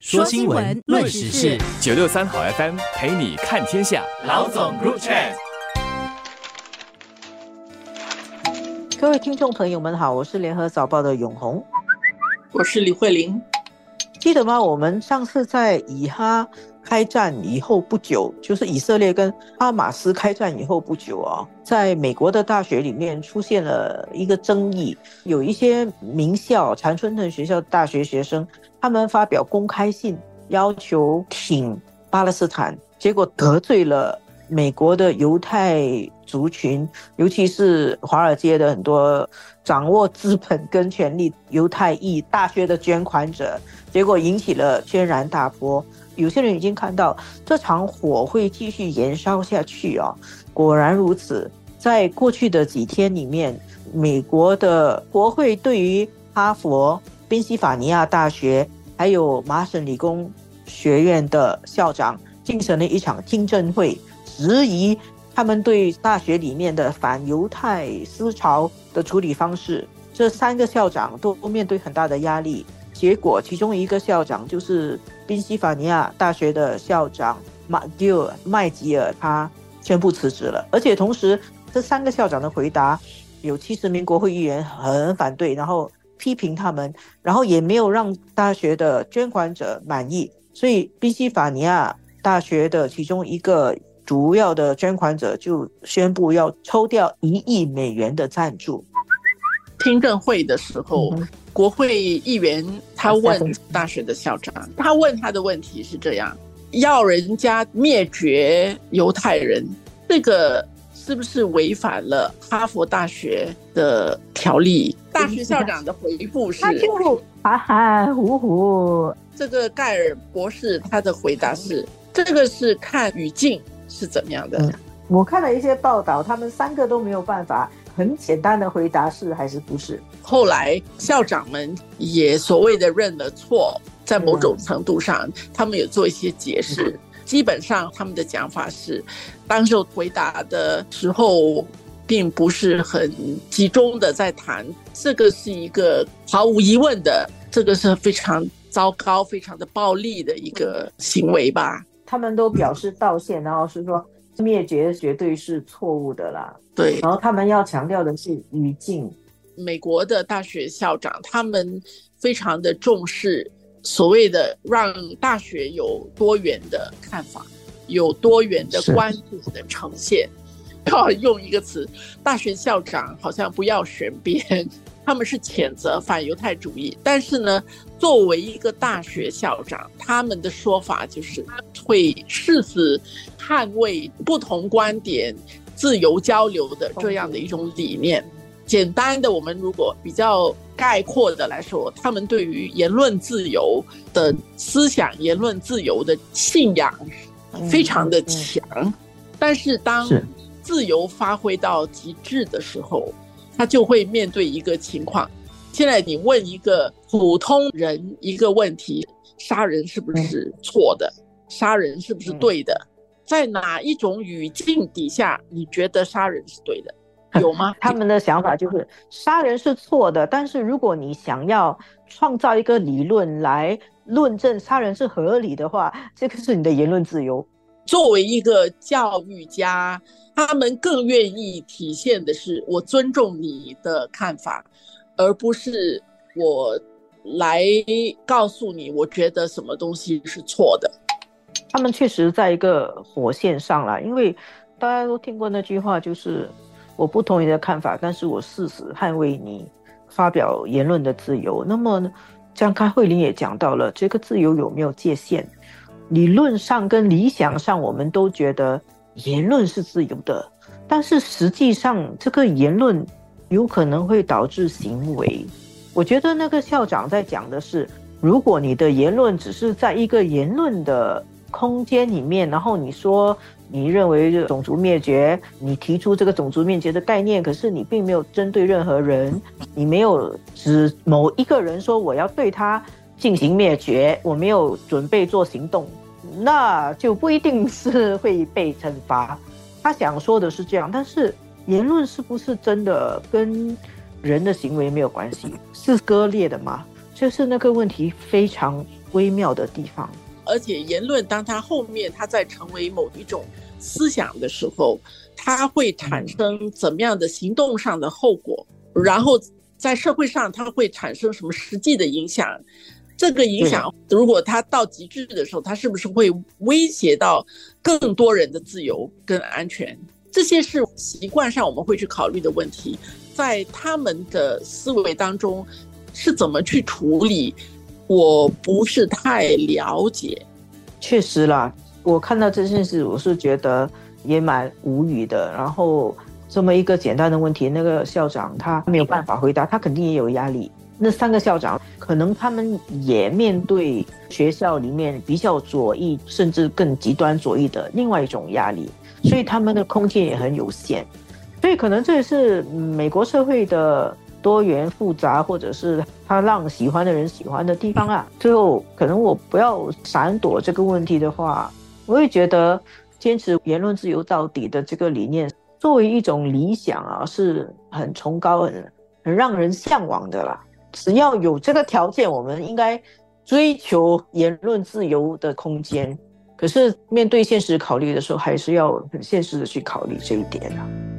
说新闻，论时事，九六三好 FM 陪你看天下。老总 Group Chat，各位听众朋友们好，我是联合早报的永红，我是李慧玲。记得吗？我们上次在以哈开战以后不久，就是以色列跟哈马斯开战以后不久啊，在美国的大学里面出现了一个争议，有一些名校常春藤学校大学学生。他们发表公开信，要求挺巴勒斯坦，结果得罪了美国的犹太族群，尤其是华尔街的很多掌握资本跟权力犹太裔大学的捐款者，结果引起了轩然大波。有些人已经看到这场火会继续燃烧下去啊！果然如此，在过去的几天里面，美国的国会对于哈佛。宾夕法尼亚大学还有麻省理工学院的校长进行了一场听证会，质疑他们对大学里面的反犹太思潮的处理方式。这三个校长都面对很大的压力，结果其中一个校长就是宾夕法尼亚大学的校长马吉尔麦吉尔，他宣布辞职了。而且同时，这三个校长的回答有七十名国会议员很反对，然后。批评他们，然后也没有让大学的捐款者满意，所以宾夕法尼亚大学的其中一个主要的捐款者就宣布要抽掉一亿美元的赞助。听证会的时候，国会议员他问大学的校长，他问他的问题是这样：要人家灭绝犹太人，这个。是不是违反了哈佛大学的条例？大学校长的回复是含含糊糊。这个盖尔博士他的回答是：这个是看语境是怎么样的。我看了一些报道，他们三个都没有办法很简单的回答是还是不是。后来校长们也所谓的认了错，在某种程度上，他们有做一些解释。基本上他们的讲法是，当时回答的时候，并不是很集中的在谈这个是一个毫无疑问的，这个是非常糟糕、非常的暴力的一个行为吧。他们都表示道歉，然后是说灭绝绝对是错误的啦。对，然后他们要强调的是语境。美国的大学校长他们非常的重视。所谓的让大学有多元的看法，有多元的观点的呈现，要用一个词，大学校长好像不要选边，他们是谴责反犹太主义，但是呢，作为一个大学校长，他们的说法就是会誓死捍卫不同观点、自由交流的这样的一种理念。简单的，我们如果比较概括的来说，他们对于言论自由的思想、言论自由的信仰非常的强。但是当自由发挥到极致的时候，他就会面对一个情况。现在你问一个普通人一个问题：杀人是不是错的？杀人是不是对的？在哪一种语境底下，你觉得杀人是对的？有吗？他们的想法就是杀人是错的，但是如果你想要创造一个理论来论证杀人是合理的话，这个是你的言论自由。作为一个教育家，他们更愿意体现的是我尊重你的看法，而不是我来告诉你我觉得什么东西是错的。他们确实在一个火线上了，因为大家都听过那句话，就是。我不同意的看法，但是我誓死捍卫你发表言论的自由。那么，张开慧玲也讲到了，这个自由有没有界限？理论上跟理想上，我们都觉得言论是自由的，但是实际上，这个言论有可能会导致行为。我觉得那个校长在讲的是，如果你的言论只是在一个言论的空间里面，然后你说。你认为种族灭绝？你提出这个种族灭绝的概念，可是你并没有针对任何人，你没有指某一个人说我要对他进行灭绝，我没有准备做行动，那就不一定是会被惩罚。他想说的是这样，但是言论是不是真的跟人的行为没有关系？是割裂的吗？就是那个问题非常微妙的地方。而且言论，当它后面它在成为某一种思想的时候，它会产生怎么样的行动上的后果？然后在社会上，它会产生什么实际的影响？这个影响，如果它到极致的时候，它是不是会威胁到更多人的自由跟安全？这些是习惯上我们会去考虑的问题，在他们的思维当中是怎么去处理？我不是太了解。确实啦，我看到这件事，我是觉得也蛮无语的。然后这么一个简单的问题，那个校长他没有办法回答，他肯定也有压力。那三个校长可能他们也面对学校里面比较左翼，甚至更极端左翼的另外一种压力，所以他们的空间也很有限。所以可能这也是美国社会的多元复杂，或者是他让喜欢的人喜欢的地方啊。最后，可能我不要闪躲这个问题的话，我也觉得坚持言论自由到底的这个理念，作为一种理想啊，是很崇高、很很让人向往的啦。只要有这个条件，我们应该追求言论自由的空间。可是面对现实考虑的时候，还是要很现实的去考虑这一点啊。